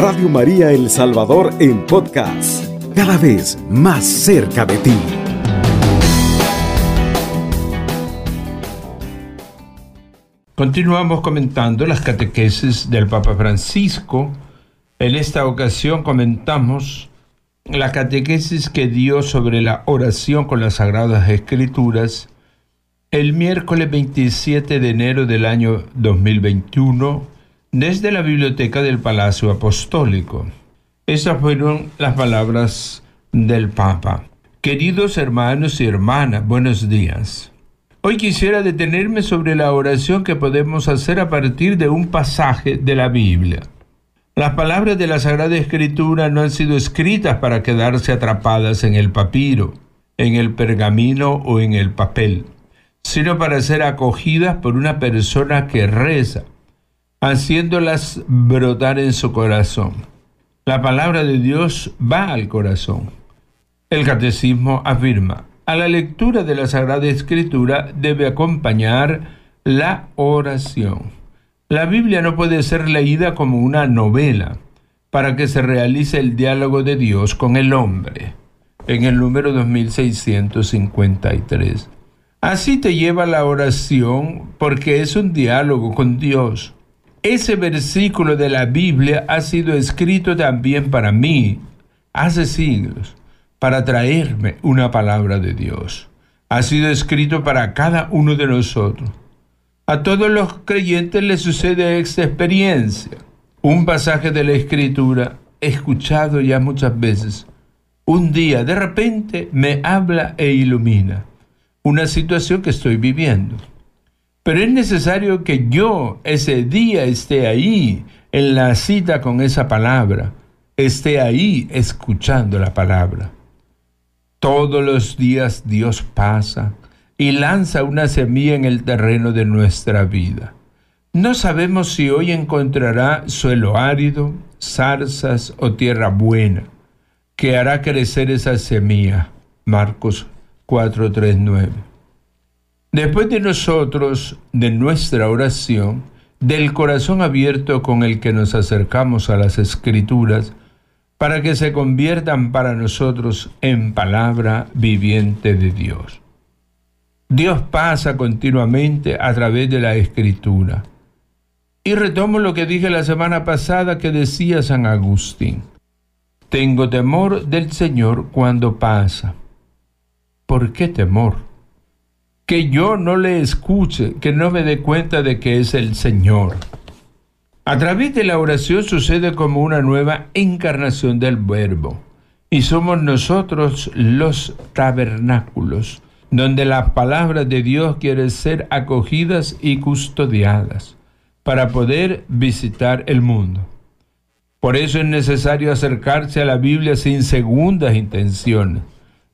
Radio María El Salvador en podcast, cada vez más cerca de ti. Continuamos comentando las catequesis del Papa Francisco. En esta ocasión comentamos la catequesis que dio sobre la oración con las Sagradas Escrituras el miércoles 27 de enero del año 2021 desde la biblioteca del Palacio Apostólico. Esas fueron las palabras del Papa. Queridos hermanos y hermanas, buenos días. Hoy quisiera detenerme sobre la oración que podemos hacer a partir de un pasaje de la Biblia. Las palabras de la Sagrada Escritura no han sido escritas para quedarse atrapadas en el papiro, en el pergamino o en el papel sino para ser acogidas por una persona que reza, haciéndolas brotar en su corazón. La palabra de Dios va al corazón. El catecismo afirma, a la lectura de la Sagrada Escritura debe acompañar la oración. La Biblia no puede ser leída como una novela para que se realice el diálogo de Dios con el hombre. En el número 2653. Así te lleva la oración porque es un diálogo con Dios. Ese versículo de la Biblia ha sido escrito también para mí hace siglos, para traerme una palabra de Dios. Ha sido escrito para cada uno de nosotros. A todos los creyentes les sucede esta experiencia. Un pasaje de la Escritura, escuchado ya muchas veces, un día de repente me habla e ilumina una situación que estoy viviendo. Pero es necesario que yo ese día esté ahí en la cita con esa palabra, esté ahí escuchando la palabra. Todos los días Dios pasa y lanza una semilla en el terreno de nuestra vida. No sabemos si hoy encontrará suelo árido, zarzas o tierra buena, que hará crecer esa semilla. Marcos 439. Después de nosotros, de nuestra oración, del corazón abierto con el que nos acercamos a las escrituras, para que se conviertan para nosotros en palabra viviente de Dios. Dios pasa continuamente a través de la escritura. Y retomo lo que dije la semana pasada que decía San Agustín. Tengo temor del Señor cuando pasa ¿Por qué temor? Que yo no le escuche, que no me dé cuenta de que es el Señor. A través de la oración sucede como una nueva encarnación del Verbo. Y somos nosotros los tabernáculos, donde las palabras de Dios quieren ser acogidas y custodiadas para poder visitar el mundo. Por eso es necesario acercarse a la Biblia sin segundas intenciones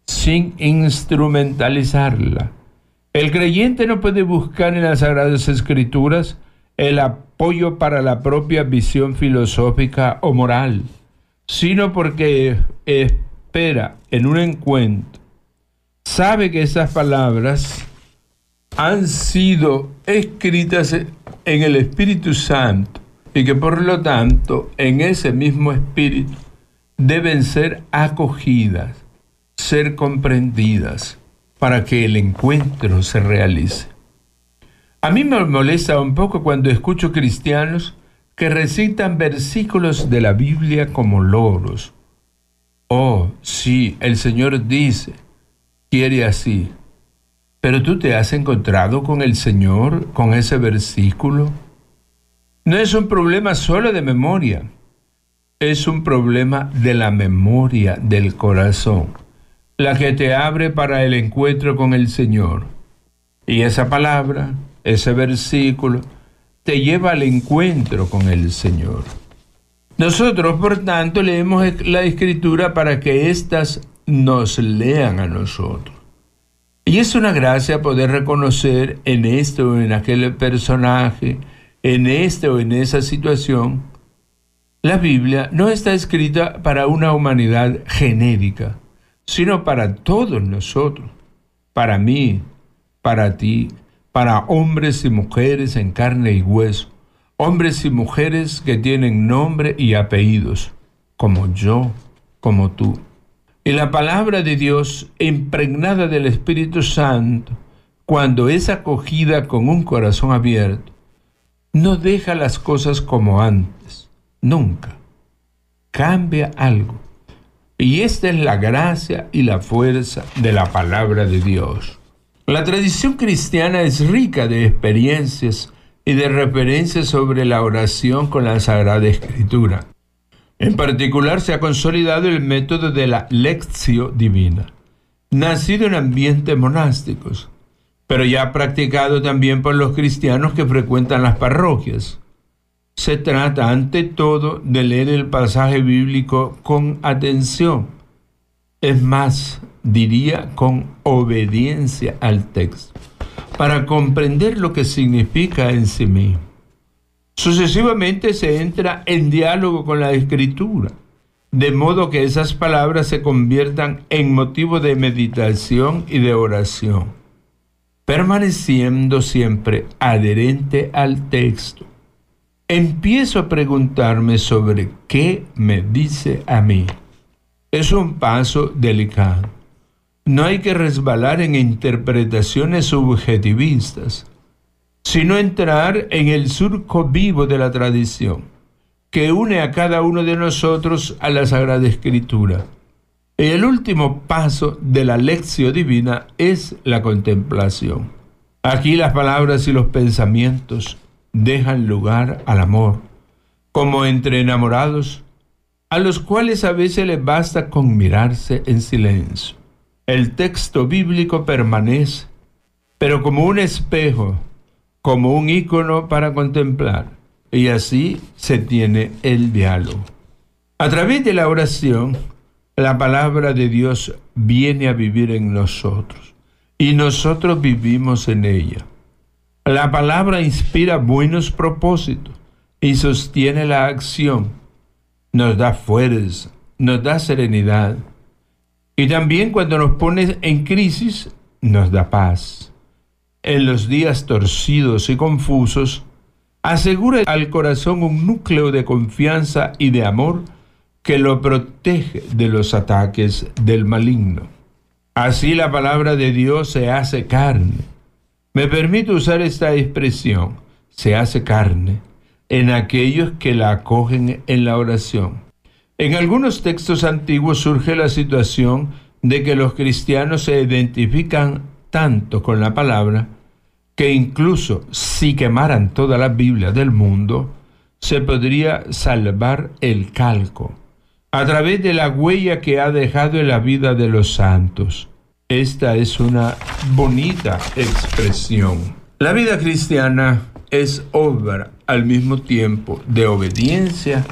sin instrumentalizarla. El creyente no puede buscar en las Sagradas Escrituras el apoyo para la propia visión filosófica o moral, sino porque espera en un encuentro. Sabe que esas palabras han sido escritas en el Espíritu Santo y que por lo tanto en ese mismo Espíritu deben ser acogidas ser comprendidas para que el encuentro se realice. A mí me molesta un poco cuando escucho cristianos que recitan versículos de la Biblia como loros. Oh, sí, el Señor dice, quiere así. Pero tú te has encontrado con el Señor con ese versículo. No es un problema solo de memoria, es un problema de la memoria del corazón la que te abre para el encuentro con el Señor. Y esa palabra, ese versículo, te lleva al encuentro con el Señor. Nosotros, por tanto, leemos la escritura para que éstas nos lean a nosotros. Y es una gracia poder reconocer en este o en aquel personaje, en este o en esa situación, la Biblia no está escrita para una humanidad genérica, sino para todos nosotros, para mí, para ti, para hombres y mujeres en carne y hueso, hombres y mujeres que tienen nombre y apellidos, como yo, como tú. Y la palabra de Dios, impregnada del Espíritu Santo, cuando es acogida con un corazón abierto, no deja las cosas como antes, nunca. Cambia algo. Y esta es la gracia y la fuerza de la palabra de Dios. La tradición cristiana es rica de experiencias y de referencias sobre la oración con la Sagrada Escritura. En particular se ha consolidado el método de la lección divina, nacido en ambientes monásticos, pero ya practicado también por los cristianos que frecuentan las parroquias. Se trata ante todo de leer el pasaje bíblico con atención, es más, diría con obediencia al texto, para comprender lo que significa en sí mismo. Sucesivamente se entra en diálogo con la escritura, de modo que esas palabras se conviertan en motivo de meditación y de oración, permaneciendo siempre adherente al texto. Empiezo a preguntarme sobre qué me dice a mí. Es un paso delicado. No hay que resbalar en interpretaciones subjetivistas sino entrar en el surco vivo de la tradición, que une a cada uno de nosotros a la Sagrada Escritura. El último paso de la lección divina es la contemplación. Aquí las palabras y los pensamientos dejan lugar al amor, como entre enamorados, a los cuales a veces les basta con mirarse en silencio. El texto bíblico permanece, pero como un espejo como un ícono para contemplar. Y así se tiene el diálogo. A través de la oración, la palabra de Dios viene a vivir en nosotros y nosotros vivimos en ella. La palabra inspira buenos propósitos y sostiene la acción. Nos da fuerza, nos da serenidad. Y también cuando nos pone en crisis, nos da paz en los días torcidos y confusos, asegura al corazón un núcleo de confianza y de amor que lo protege de los ataques del maligno. Así la palabra de Dios se hace carne. Me permito usar esta expresión, se hace carne, en aquellos que la acogen en la oración. En algunos textos antiguos surge la situación de que los cristianos se identifican tanto con la palabra que incluso si quemaran toda la Biblia del mundo, se podría salvar el calco a través de la huella que ha dejado en la vida de los santos. Esta es una bonita expresión. La vida cristiana es obra al mismo tiempo de obediencia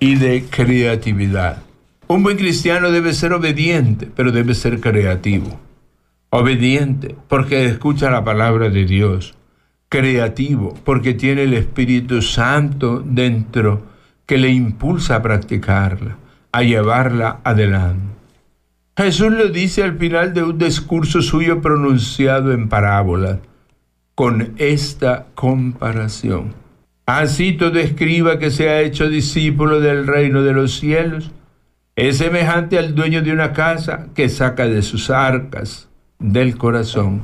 y de creatividad. Un buen cristiano debe ser obediente, pero debe ser creativo obediente porque escucha la palabra de Dios, creativo porque tiene el Espíritu Santo dentro que le impulsa a practicarla, a llevarla adelante. Jesús lo dice al final de un discurso suyo pronunciado en parábola, con esta comparación. Así todo escriba que se ha hecho discípulo del reino de los cielos es semejante al dueño de una casa que saca de sus arcas del corazón,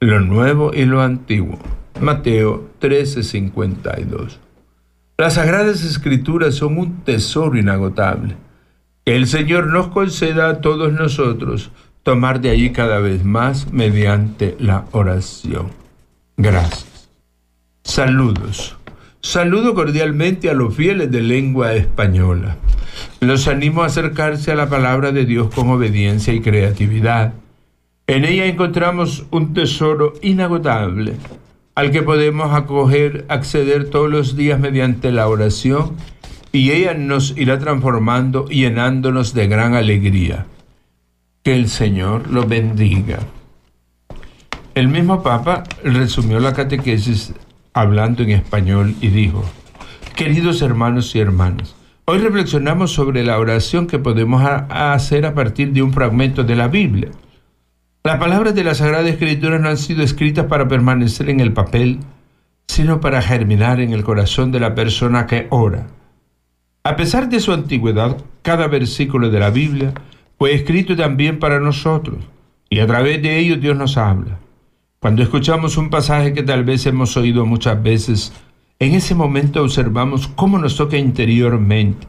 lo nuevo y lo antiguo. Mateo 13:52. Las sagradas escrituras son un tesoro inagotable. Que el Señor nos conceda a todos nosotros tomar de allí cada vez más mediante la oración. Gracias. Saludos. Saludo cordialmente a los fieles de lengua española. Los animo a acercarse a la palabra de Dios con obediencia y creatividad en ella encontramos un tesoro inagotable al que podemos acoger, acceder todos los días mediante la oración y ella nos irá transformando y llenándonos de gran alegría. Que el Señor lo bendiga. El mismo Papa resumió la catequesis hablando en español y dijo, queridos hermanos y hermanas, hoy reflexionamos sobre la oración que podemos hacer a partir de un fragmento de la Biblia. Las palabras de la Sagrada Escritura no han sido escritas para permanecer en el papel, sino para germinar en el corazón de la persona que ora. A pesar de su antigüedad, cada versículo de la Biblia fue escrito también para nosotros, y a través de ello Dios nos habla. Cuando escuchamos un pasaje que tal vez hemos oído muchas veces, en ese momento observamos cómo nos toca interiormente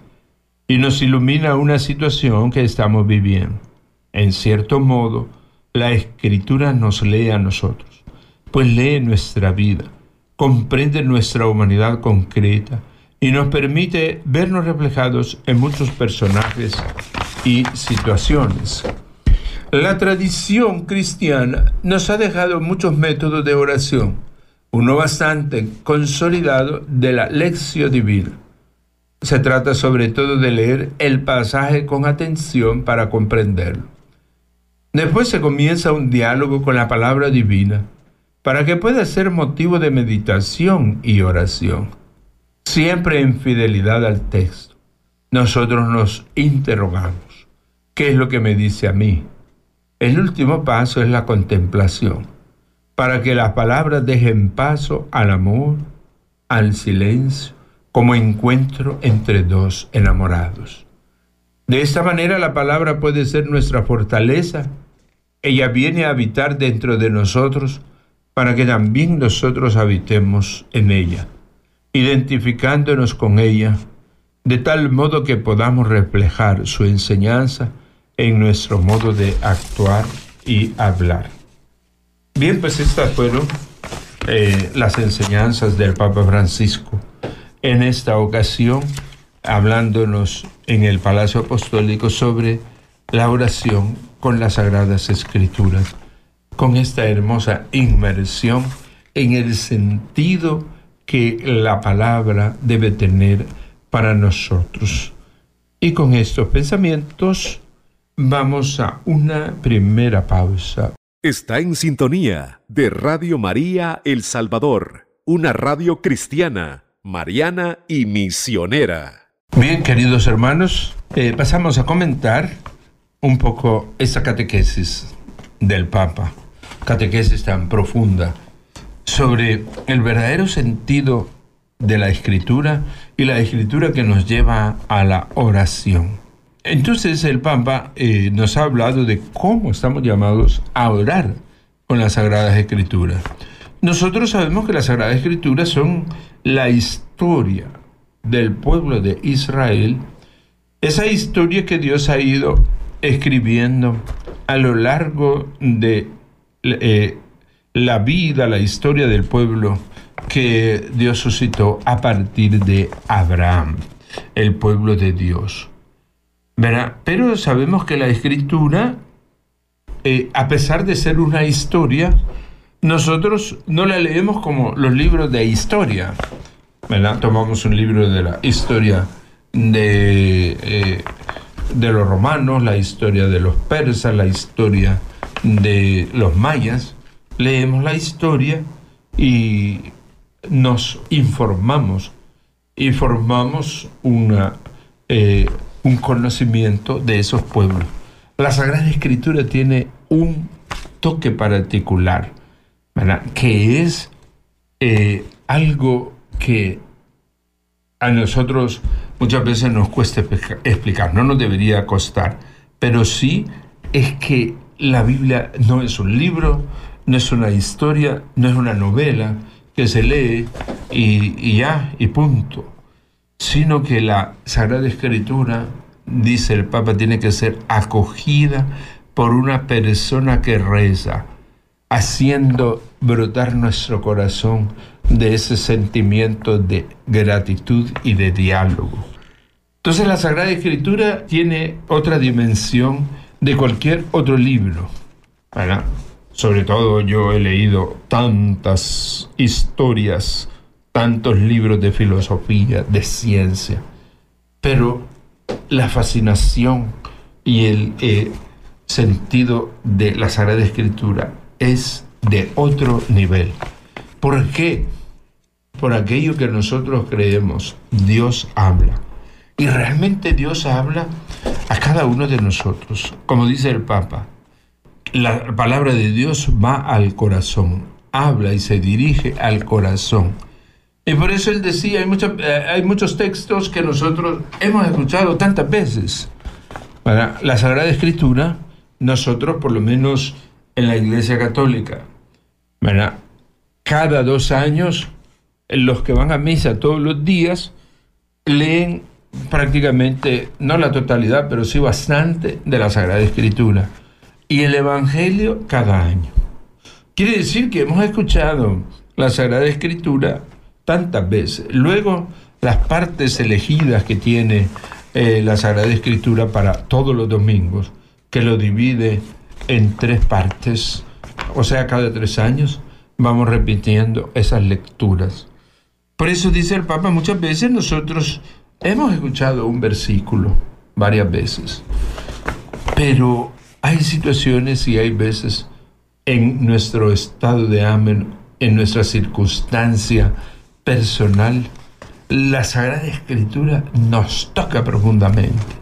y nos ilumina una situación que estamos viviendo. En cierto modo, la escritura nos lee a nosotros, pues lee nuestra vida, comprende nuestra humanidad concreta y nos permite vernos reflejados en muchos personajes y situaciones. La tradición cristiana nos ha dejado muchos métodos de oración, uno bastante consolidado de la lección divina. Se trata sobre todo de leer el pasaje con atención para comprenderlo. Después se comienza un diálogo con la palabra divina para que pueda ser motivo de meditación y oración, siempre en fidelidad al texto. Nosotros nos interrogamos, ¿qué es lo que me dice a mí? El último paso es la contemplación, para que las palabras dejen paso al amor, al silencio, como encuentro entre dos enamorados. De esta manera la palabra puede ser nuestra fortaleza. Ella viene a habitar dentro de nosotros para que también nosotros habitemos en ella, identificándonos con ella, de tal modo que podamos reflejar su enseñanza en nuestro modo de actuar y hablar. Bien, pues estas fueron eh, las enseñanzas del Papa Francisco en esta ocasión hablándonos en el Palacio Apostólico sobre la oración con las Sagradas Escrituras, con esta hermosa inmersión en el sentido que la palabra debe tener para nosotros. Y con estos pensamientos vamos a una primera pausa. Está en sintonía de Radio María El Salvador, una radio cristiana mariana y misionera. Bien, queridos hermanos, eh, pasamos a comentar un poco esta catequesis del Papa, catequesis tan profunda, sobre el verdadero sentido de la escritura y la escritura que nos lleva a la oración. Entonces el Papa eh, nos ha hablado de cómo estamos llamados a orar con las Sagradas Escrituras. Nosotros sabemos que las Sagradas Escrituras son la historia del pueblo de Israel, esa historia que Dios ha ido escribiendo a lo largo de eh, la vida, la historia del pueblo que Dios suscitó a partir de Abraham, el pueblo de Dios. Pero sabemos que la escritura, eh, a pesar de ser una historia, nosotros no la leemos como los libros de historia. ¿verdad? Tomamos un libro de la historia de, eh, de los romanos, la historia de los persas, la historia de los mayas. Leemos la historia y nos informamos y formamos una, eh, un conocimiento de esos pueblos. La Sagrada Escritura tiene un toque particular que es eh, algo que a nosotros muchas veces nos cuesta explicar, no nos debería costar, pero sí es que la Biblia no es un libro, no es una historia, no es una novela que se lee y, ya, y punto, sino que la Sagrada Escritura, dice el Papa, tiene que ser acogida por una persona que reza, haciendo brotar nuestro corazón de ese sentimiento de gratitud y de diálogo. Entonces la Sagrada Escritura tiene otra dimensión de cualquier otro libro. Sobre todo yo he leído tantas historias, tantos libros de filosofía, de ciencia, pero la fascinación y el eh, sentido de la Sagrada Escritura es de otro nivel. ¿Por qué? Por aquello que nosotros creemos, Dios habla. Y realmente Dios habla a cada uno de nosotros. Como dice el Papa, la palabra de Dios va al corazón, habla y se dirige al corazón. Y por eso él decía, hay, eh, hay muchos textos que nosotros hemos escuchado tantas veces. la Sagrada Escritura, nosotros por lo menos en la Iglesia Católica, cada dos años, los que van a misa todos los días, leen prácticamente, no la totalidad, pero sí bastante de la Sagrada Escritura. Y el Evangelio cada año. Quiere decir que hemos escuchado la Sagrada Escritura tantas veces. Luego, las partes elegidas que tiene eh, la Sagrada Escritura para todos los domingos, que lo divide en tres partes, o sea, cada tres años vamos repitiendo esas lecturas. Por eso dice el Papa, muchas veces nosotros hemos escuchado un versículo varias veces, pero hay situaciones y hay veces en nuestro estado de amén, en nuestra circunstancia personal, la Sagrada Escritura nos toca profundamente,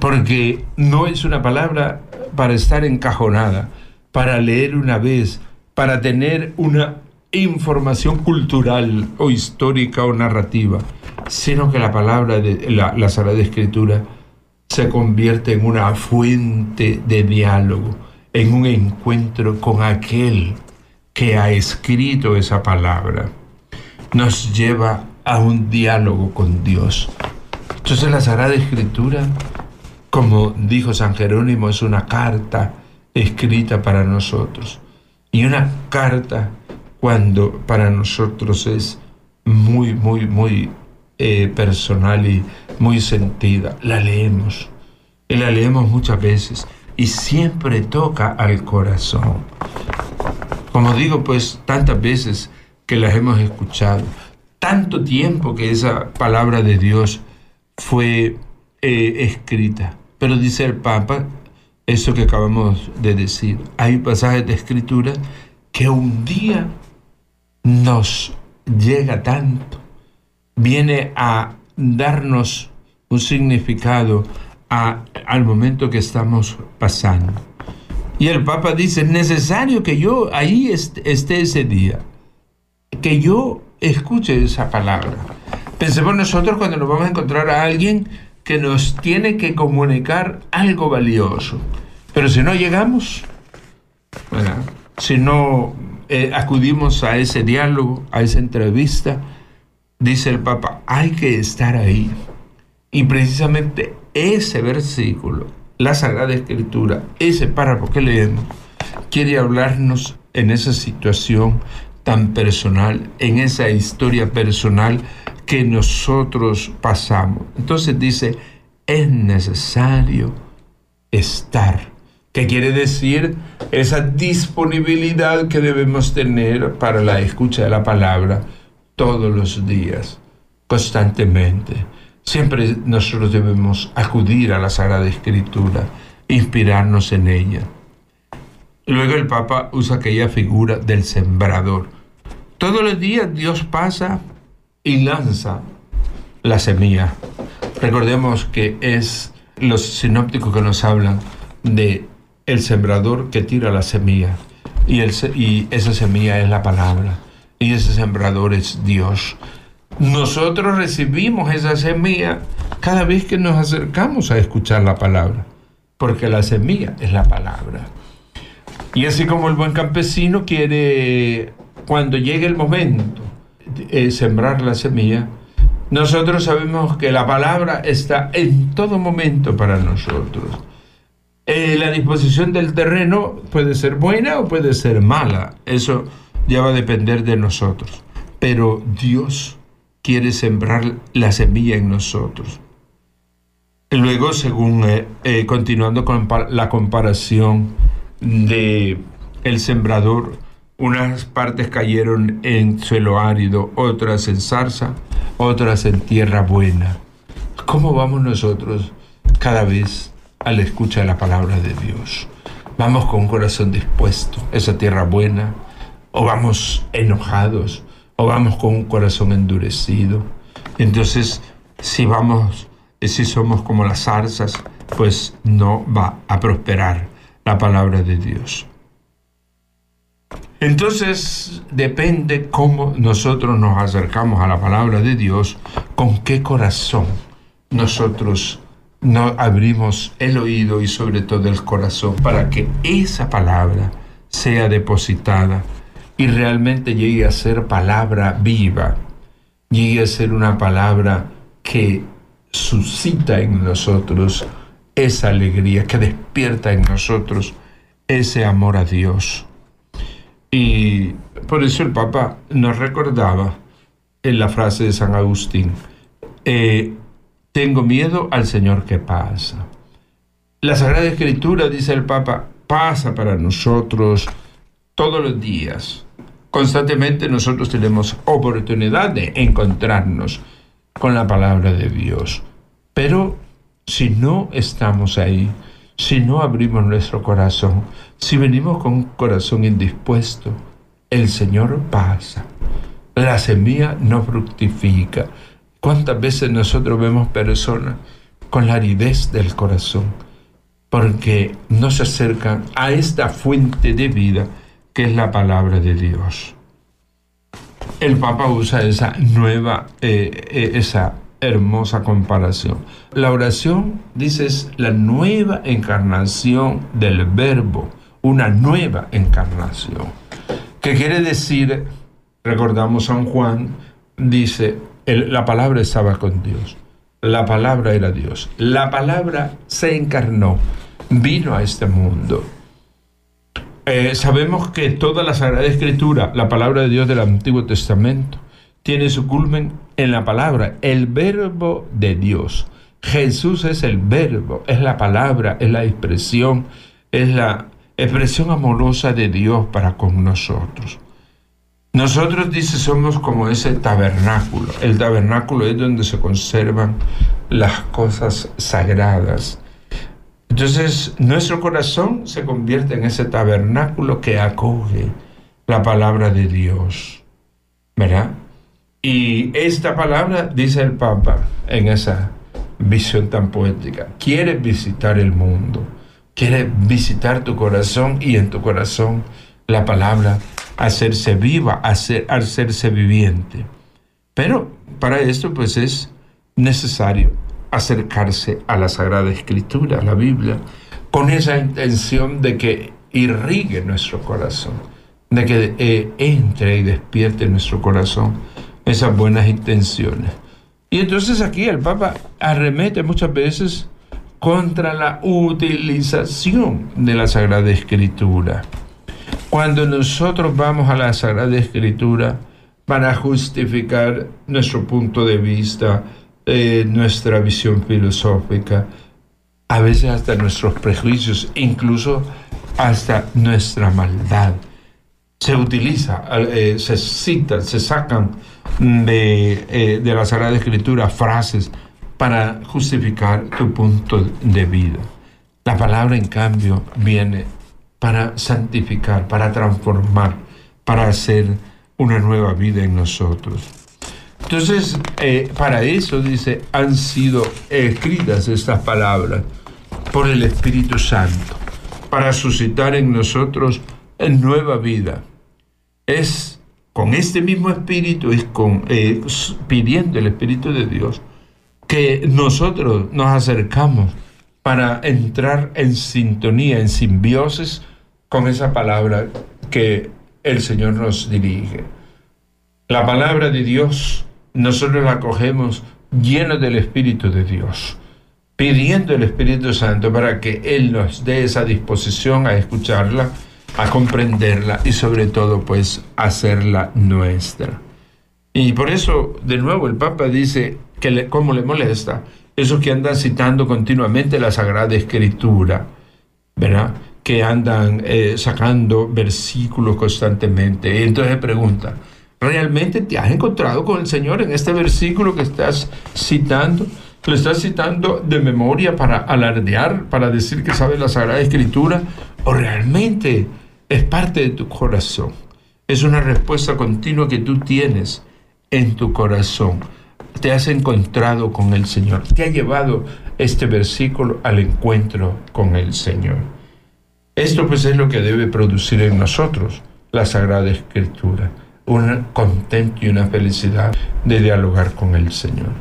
porque no es una palabra para estar encajonada, para leer una vez, para tener una información cultural o histórica o narrativa, sino que la palabra de la, la Sagrada Escritura se convierte en una fuente de diálogo, en un encuentro con aquel que ha escrito esa palabra. Nos lleva a un diálogo con Dios. Entonces la Sagrada Escritura, como dijo San Jerónimo, es una carta escrita para nosotros. Y una carta cuando para nosotros es muy, muy, muy eh, personal y muy sentida. La leemos. Y la leemos muchas veces y siempre toca al corazón. Como digo, pues tantas veces que las hemos escuchado, tanto tiempo que esa palabra de Dios fue eh, escrita. Pero dice el Papa, eso que acabamos de decir, hay pasajes de escritura que un día nos llega tanto, viene a darnos un significado al momento que estamos pasando. Y el Papa dice, es necesario que yo ahí esté ese día, que yo escuche esa palabra. Pensemos nosotros cuando nos vamos a encontrar a alguien que nos tiene que comunicar algo valioso. Pero si no llegamos, si no eh, acudimos a ese diálogo, a esa entrevista, dice el Papa, hay que estar ahí. Y precisamente ese versículo, la Sagrada Escritura, ese párrafo que leemos, quiere hablarnos en esa situación tan personal, en esa historia personal que nosotros pasamos. Entonces dice, es necesario estar ¿Qué quiere decir esa disponibilidad que debemos tener para la escucha de la palabra todos los días, constantemente. Siempre nosotros debemos acudir a la Sagrada Escritura, inspirarnos en ella. Luego el Papa usa aquella figura del sembrador. Todos los días Dios pasa y lanza la semilla. Recordemos que es los sinópticos que nos hablan de el sembrador que tira la semilla. Y, y esa semilla es la palabra. Y ese sembrador es Dios. Nosotros recibimos esa semilla cada vez que nos acercamos a escuchar la palabra. Porque la semilla es la palabra. Y así como el buen campesino quiere, cuando llegue el momento, de sembrar la semilla, nosotros sabemos que la palabra está en todo momento para nosotros. Eh, la disposición del terreno puede ser buena o puede ser mala. Eso ya va a depender de nosotros. Pero Dios quiere sembrar la semilla en nosotros. Luego, según eh, eh, continuando con la comparación de el sembrador, unas partes cayeron en suelo árido, otras en zarza, otras en tierra buena. ¿Cómo vamos nosotros cada vez a la escucha de la palabra de Dios. Vamos con corazón dispuesto, esa tierra buena, o vamos enojados, o vamos con un corazón endurecido. Entonces, si vamos, si somos como las zarzas, pues no va a prosperar la palabra de Dios. Entonces depende cómo nosotros nos acercamos a la palabra de Dios, con qué corazón nosotros no abrimos el oído y sobre todo el corazón para que esa palabra sea depositada y realmente llegue a ser palabra viva, llegue a ser una palabra que suscita en nosotros esa alegría, que despierta en nosotros ese amor a Dios. Y por eso el Papa nos recordaba en la frase de San Agustín, eh, tengo miedo al Señor que pasa. La Sagrada Escritura, dice el Papa, pasa para nosotros todos los días. Constantemente nosotros tenemos oportunidad de encontrarnos con la palabra de Dios. Pero si no estamos ahí, si no abrimos nuestro corazón, si venimos con un corazón indispuesto, el Señor pasa. La semilla no fructifica. ¿Cuántas veces nosotros vemos personas con la aridez del corazón? Porque no se acercan a esta fuente de vida que es la palabra de Dios. El Papa usa esa nueva, eh, eh, esa hermosa comparación. La oración, dice, es la nueva encarnación del verbo, una nueva encarnación. ¿Qué quiere decir? Recordamos San Juan, dice, la palabra estaba con Dios. La palabra era Dios. La palabra se encarnó, vino a este mundo. Eh, sabemos que toda la Sagrada Escritura, la palabra de Dios del Antiguo Testamento, tiene su culmen en la palabra, el verbo de Dios. Jesús es el verbo, es la palabra, es la expresión, es la expresión amorosa de Dios para con nosotros. Nosotros, dice, somos como ese tabernáculo. El tabernáculo es donde se conservan las cosas sagradas. Entonces, nuestro corazón se convierte en ese tabernáculo que acoge la palabra de Dios. ¿Verdad? Y esta palabra, dice el Papa en esa visión tan poética, quiere visitar el mundo, quiere visitar tu corazón y en tu corazón la palabra hacerse viva, hacer, hacerse viviente. Pero para esto pues es necesario acercarse a la Sagrada Escritura, a la Biblia, con esa intención de que irrigue nuestro corazón, de que eh, entre y despierte nuestro corazón esas buenas intenciones. Y entonces aquí el Papa arremete muchas veces contra la utilización de la Sagrada Escritura. Cuando nosotros vamos a la Sagrada Escritura para justificar nuestro punto de vista, eh, nuestra visión filosófica, a veces hasta nuestros prejuicios, incluso hasta nuestra maldad, se utiliza, eh, se citan, se sacan de, eh, de la Sagrada Escritura frases para justificar tu punto de vida. La palabra, en cambio, viene para santificar, para transformar, para hacer una nueva vida en nosotros. Entonces, eh, para eso, dice, han sido escritas estas palabras por el Espíritu Santo, para suscitar en nosotros nueva vida. Es con este mismo Espíritu, es eh, pidiendo el Espíritu de Dios, que nosotros nos acercamos para entrar en sintonía, en simbiosis con esa palabra que el Señor nos dirige. La palabra de Dios nosotros la cogemos llena del Espíritu de Dios, pidiendo el Espíritu Santo para que Él nos dé esa disposición a escucharla, a comprenderla y sobre todo pues hacerla nuestra. Y por eso, de nuevo, el Papa dice que le, cómo le molesta esos que andan citando continuamente la Sagrada Escritura, ¿verdad? que andan eh, sacando versículos constantemente. Y entonces pregunta, ¿realmente te has encontrado con el Señor en este versículo que estás citando? ¿Lo estás citando de memoria para alardear, para decir que sabes la Sagrada Escritura? ¿O realmente es parte de tu corazón? Es una respuesta continua que tú tienes en tu corazón. Te has encontrado con el Señor. Te ha llevado este versículo al encuentro con el Señor. Esto pues es lo que debe producir en nosotros la Sagrada Escritura, un contento y una felicidad de dialogar con el Señor.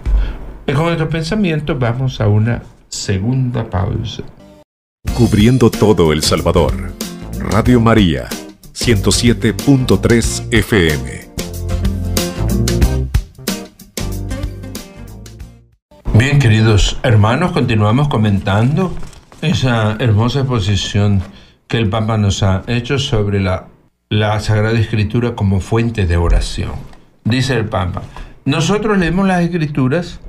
Y con estos pensamientos vamos a una segunda pausa. Cubriendo todo El Salvador. Radio María, 107.3 FM. Bien, queridos hermanos, continuamos comentando esa hermosa exposición que el Papa nos ha hecho sobre la, la Sagrada Escritura como fuente de oración. Dice el Papa, nosotros leemos las Escrituras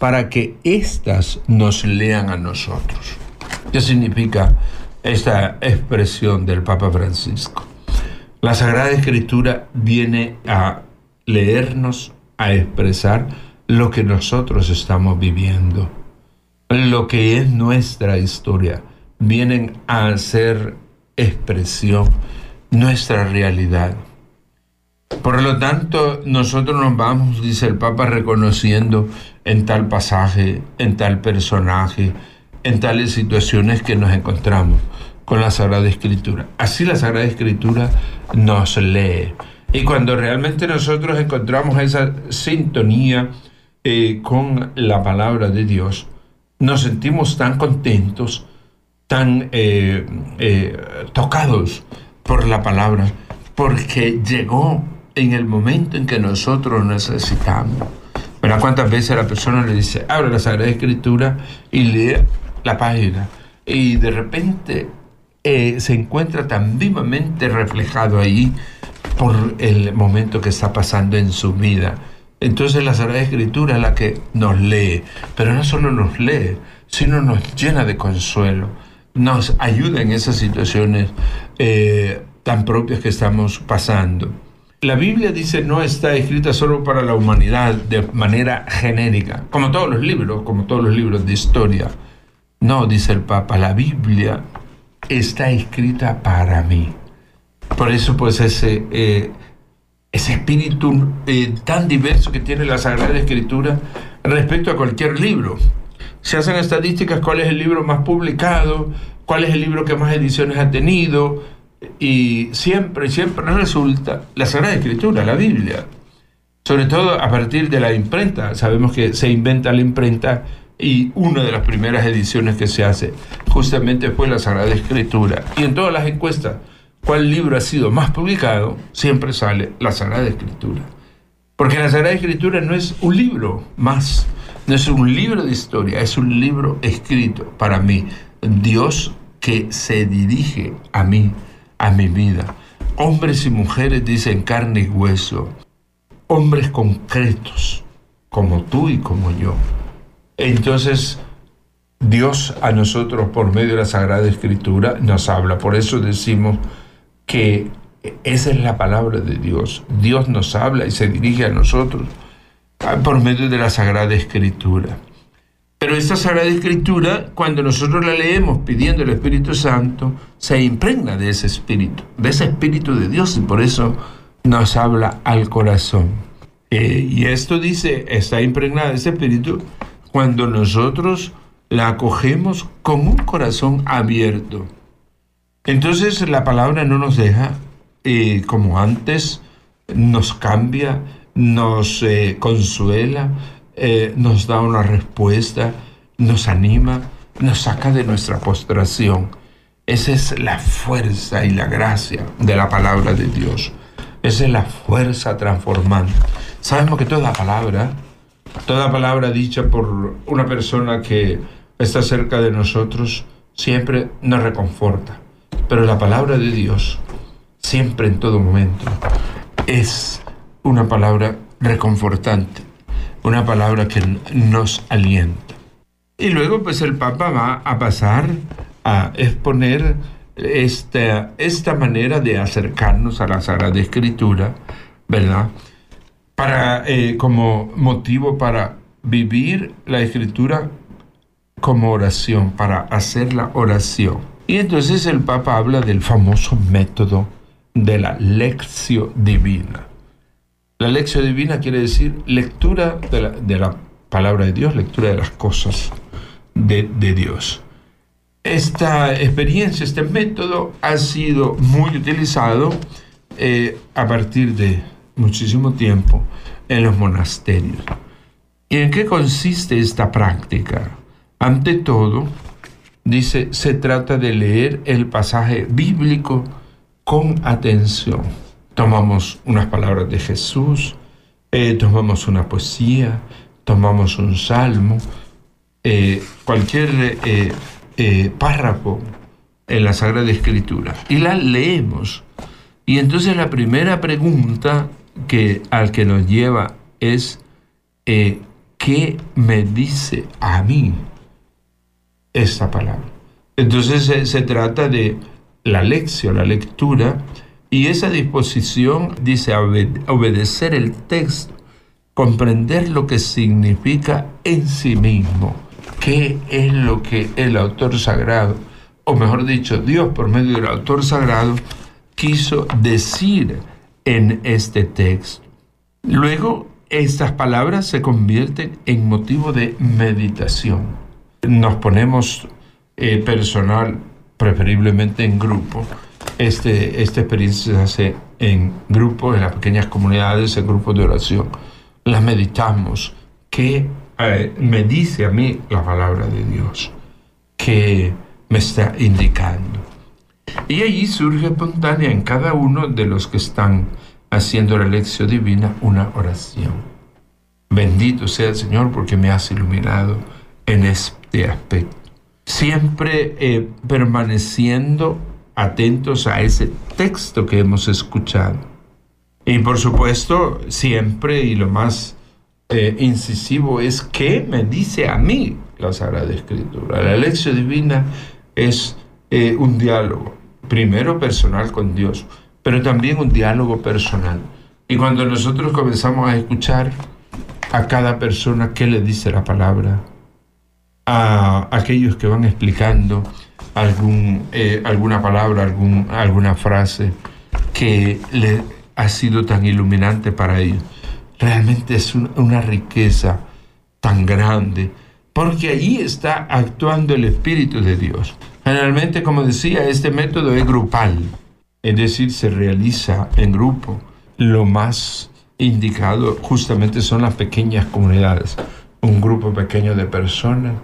para que éstas nos lean a nosotros. ¿Qué significa esta expresión del Papa Francisco? La Sagrada Escritura viene a leernos, a expresar lo que nosotros estamos viviendo, lo que es nuestra historia. Vienen a hacer expresión nuestra realidad. Por lo tanto, nosotros nos vamos, dice el Papa, reconociendo en tal pasaje, en tal personaje, en tales situaciones que nos encontramos con la Sagrada Escritura. Así la Sagrada Escritura nos lee. Y cuando realmente nosotros encontramos esa sintonía eh, con la palabra de Dios, nos sentimos tan contentos, tan eh, eh, tocados por la palabra, porque llegó en el momento en que nosotros necesitamos. Pero ¿Cuántas veces la persona le dice, abre la Sagrada Escritura y lee la página? Y de repente eh, se encuentra tan vivamente reflejado ahí por el momento que está pasando en su vida. Entonces la Sagrada Escritura es la que nos lee, pero no solo nos lee, sino nos llena de consuelo, nos ayuda en esas situaciones eh, tan propias que estamos pasando. La Biblia dice no está escrita solo para la humanidad de manera genérica, como todos los libros, como todos los libros de historia. No, dice el Papa, la Biblia está escrita para mí. Por eso pues ese, eh, ese espíritu eh, tan diverso que tiene la Sagrada Escritura respecto a cualquier libro. Se hacen estadísticas cuál es el libro más publicado, cuál es el libro que más ediciones ha tenido, y siempre, siempre resulta la Sagrada Escritura, la Biblia. Sobre todo a partir de la imprenta. Sabemos que se inventa la imprenta y una de las primeras ediciones que se hace justamente fue la Sagrada Escritura. Y en todas las encuestas, ¿cuál libro ha sido más publicado? Siempre sale la Sagrada Escritura. Porque la Sagrada Escritura no es un libro más, no es un libro de historia, es un libro escrito para mí. Dios que se dirige a mí a mi vida. Hombres y mujeres dicen carne y hueso. Hombres concretos, como tú y como yo. Entonces, Dios a nosotros por medio de la Sagrada Escritura nos habla. Por eso decimos que esa es la palabra de Dios. Dios nos habla y se dirige a nosotros por medio de la Sagrada Escritura. Pero esta Sagrada Escritura, cuando nosotros la leemos pidiendo el Espíritu Santo, se impregna de ese Espíritu, de ese Espíritu de Dios, y por eso nos habla al corazón. Eh, y esto dice, está impregnada de ese Espíritu cuando nosotros la acogemos con un corazón abierto. Entonces la palabra no nos deja eh, como antes, nos cambia, nos eh, consuela, eh, nos da una respuesta, nos anima, nos saca de nuestra postración. Esa es la fuerza y la gracia de la palabra de Dios. Esa es la fuerza transformante. Sabemos que toda palabra, toda palabra dicha por una persona que está cerca de nosotros, siempre nos reconforta. Pero la palabra de Dios, siempre en todo momento, es una palabra reconfortante una palabra que nos alienta. Y luego pues el Papa va a pasar a exponer esta, esta manera de acercarnos a la Sagrada Escritura, ¿verdad? Para, eh, como motivo para vivir la Escritura como oración, para hacer la oración. Y entonces el Papa habla del famoso método de la lección divina. La lección divina quiere decir lectura de la, palabra de Dios, lectura de las cosas de, Dios. Esta experiencia, este método ha sido muy utilizado eh, a partir de muchísimo tiempo en los monasterios. ¿Y en qué consiste esta práctica? Ante todo, dice, se trata de leer el pasaje bíblico con atención. Tomamos unas palabras de Jesús, eh, tomamos una poesía, tomamos un salmo, eh, cualquier eh, párrafo en la Sagrada Escritura y la leemos. Y entonces la primera pregunta que al que nos lleva es ¿qué me dice a mí esta palabra? Entonces se, trata de la lección, la lectura, y esa disposición dice obedecer el texto, comprender lo que significa en sí mismo, qué es lo que el autor sagrado, o mejor dicho, Dios por medio del autor sagrado, quiso decir en este texto. Luego estas palabras se convierten en motivo de meditación. Nos ponemos eh, personal, preferiblemente en grupo. Este, esta experiencia se hace en grupos, en las pequeñas comunidades, en grupos de oración. La meditamos. ¿Qué eh, me dice a mí la palabra de Dios? ¿Qué me está indicando? Y allí surge espontánea en cada uno de los que están haciendo la lección divina una oración. Bendito sea el Señor porque me has iluminado en este aspecto. Siempre eh, permaneciendo atentos a ese texto que hemos escuchado. Y por supuesto, siempre y lo más eh, incisivo es qué me dice a mí la Sagrada Escritura. La lección divina es eh, un diálogo, primero personal con Dios, pero también un diálogo personal. Y cuando nosotros comenzamos a escuchar a cada persona qué le dice la palabra, a aquellos que van explicando algún, eh, alguna palabra, algún, alguna frase que le ha sido tan iluminante para ellos. Realmente es una riqueza tan grande, porque ahí está actuando el Espíritu de Dios. Generalmente, como decía, este método es grupal es decir, se realiza en grupo. Lo más indicado justamente son las pequeñas comunidades, un grupo pequeño de personas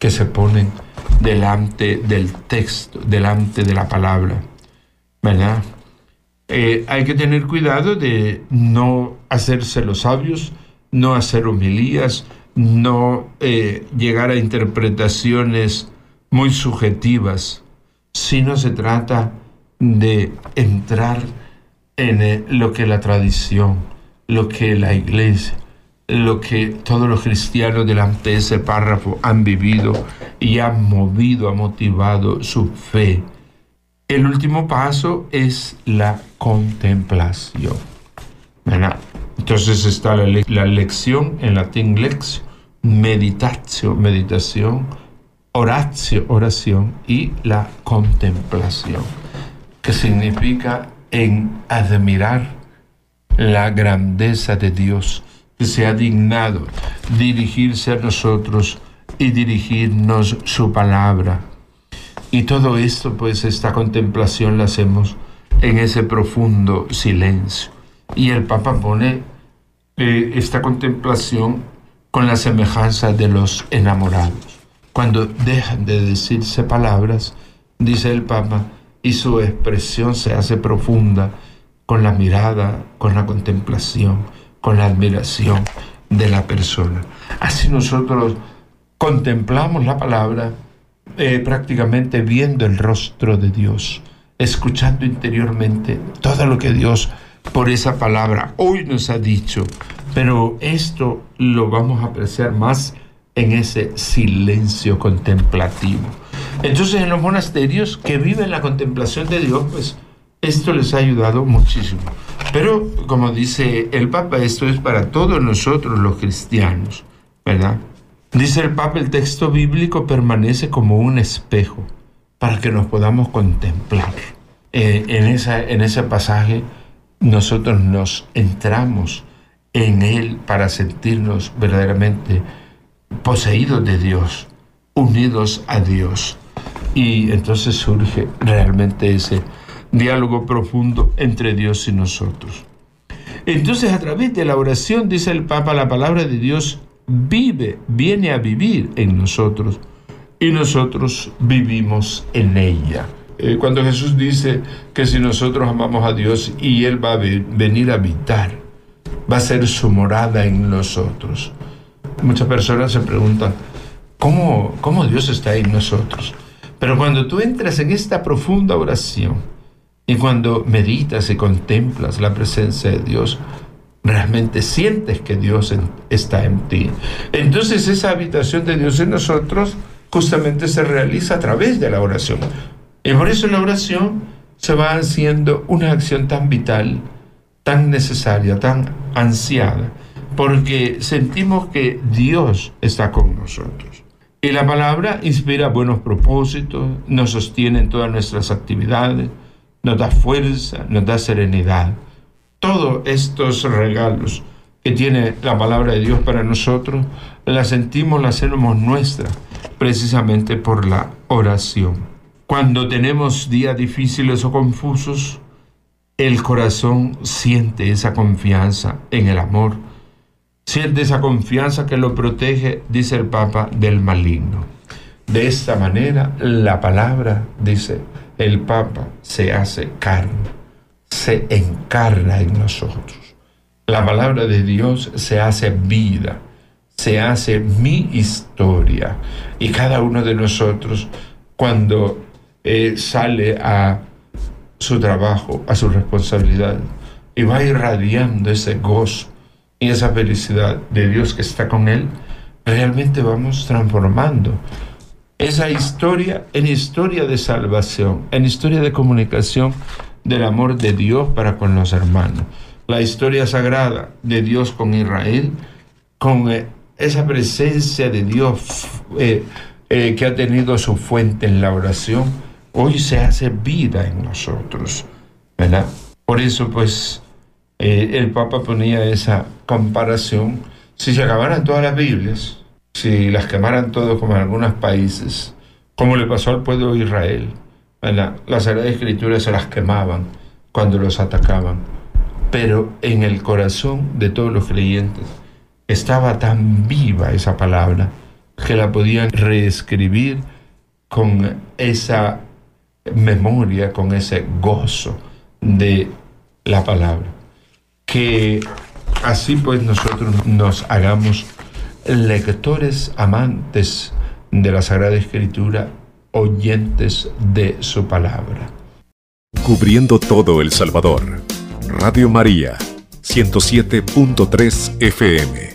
que se ponen delante del texto, delante de la palabra, ¿verdad? Eh, hay que tener cuidado de no hacerse los sabios, no hacer homilías, no eh, llegar a interpretaciones muy subjetivas, sino se trata de entrar en eh, lo que la tradición, lo que la iglesia, lo que todos los cristianos delante de ese párrafo han vivido y han movido, ha motivado su fe. El último paso es la contemplación. Entonces está la, la, lección en latín lex, meditatio, meditación, oratio, oración y la contemplación que significa en admirar la grandeza de Dios, que se ha dignado dirigirse a nosotros y dirigirnos su palabra. Y todo esto, pues esta contemplación la hacemos en ese profundo silencio. Y el Papa pone eh, esta contemplación con la semejanza de los enamorados. Cuando dejan de decirse palabras, dice el Papa, y su expresión se hace profunda con la mirada, con la contemplación, con la admiración de la persona. Así nosotros contemplamos la palabra eh, prácticamente viendo el rostro de Dios, escuchando interiormente todo lo que Dios por esa palabra hoy nos ha dicho. Pero esto lo vamos a apreciar más en ese silencio contemplativo. Entonces en los monasterios que viven la contemplación de Dios, pues esto les ha ayudado muchísimo. Pero como dice el Papa, esto es para todos nosotros los cristianos, ¿verdad? Dice el Papa, el texto bíblico permanece como un espejo para que nos podamos contemplar. Eh, en, esa, en ese pasaje nosotros nos entramos en él para sentirnos verdaderamente poseídos de Dios, unidos a Dios. Y entonces surge realmente ese diálogo profundo entre Dios y nosotros. Entonces a través de la oración, dice el Papa, la palabra de Dios vive, viene a vivir en nosotros y nosotros vivimos en ella. Eh, cuando Jesús dice que si nosotros amamos a Dios y Él va a venir a habitar, va a ser su morada en nosotros. Muchas personas se preguntan, ¿cómo, cómo Dios está en nosotros? Pero cuando tú entras en esta profunda oración y cuando meditas y contemplas la presencia de Dios, realmente sientes que Dios está en ti. Entonces esa habitación de Dios en nosotros justamente se realiza a través de la oración. Y por eso la oración se va haciendo una acción tan vital, tan necesaria, tan ansiada, porque sentimos que Dios está con nosotros. Y la palabra inspira buenos propósitos, nos sostiene en todas nuestras actividades, nos da fuerza, nos da serenidad. Todos estos regalos que tiene la palabra de Dios para nosotros, la sentimos, la hacemos nuestra, precisamente por la oración. Cuando tenemos días difíciles o confusos, el corazón siente esa confianza en el amor, siente esa confianza que lo protege, dice el Papa, del maligno. De esta manera, la palabra, dice el Papa, se hace carne, se encarna en nosotros. La palabra de Dios se hace vida, se hace mi historia. Y cada uno de nosotros, cuando eh, sale a su trabajo, a su responsabilidad y va irradiando ese gozo y esa felicidad de Dios que está con él, realmente vamos transformando esa historia en historia de salvación, en historia de comunicación del amor de Dios para con los hermanos. La historia sagrada de Dios con Israel, con eh, esa presencia de Dios eh, que ha tenido su fuente en la oración, hoy se hace vida en nosotros, ¿verdad? Por eso, pues, eh, el Papa ponía esa comparación. Si se acabaran todas las Biblias, si las quemaran todas como en algunos países, como le pasó al pueblo de Israel. Las Sagradas Escrituras se las quemaban cuando los atacaban, pero en el corazón de todos los creyentes estaba tan viva esa palabra que la podían reescribir con esa memoria, con ese gozo de la palabra. Que así pues nosotros nos hagamos lectores amantes de la Sagrada Escritura, oyentes de su palabra. Cubriendo todo El Salvador. Radio María, 107.3 FM.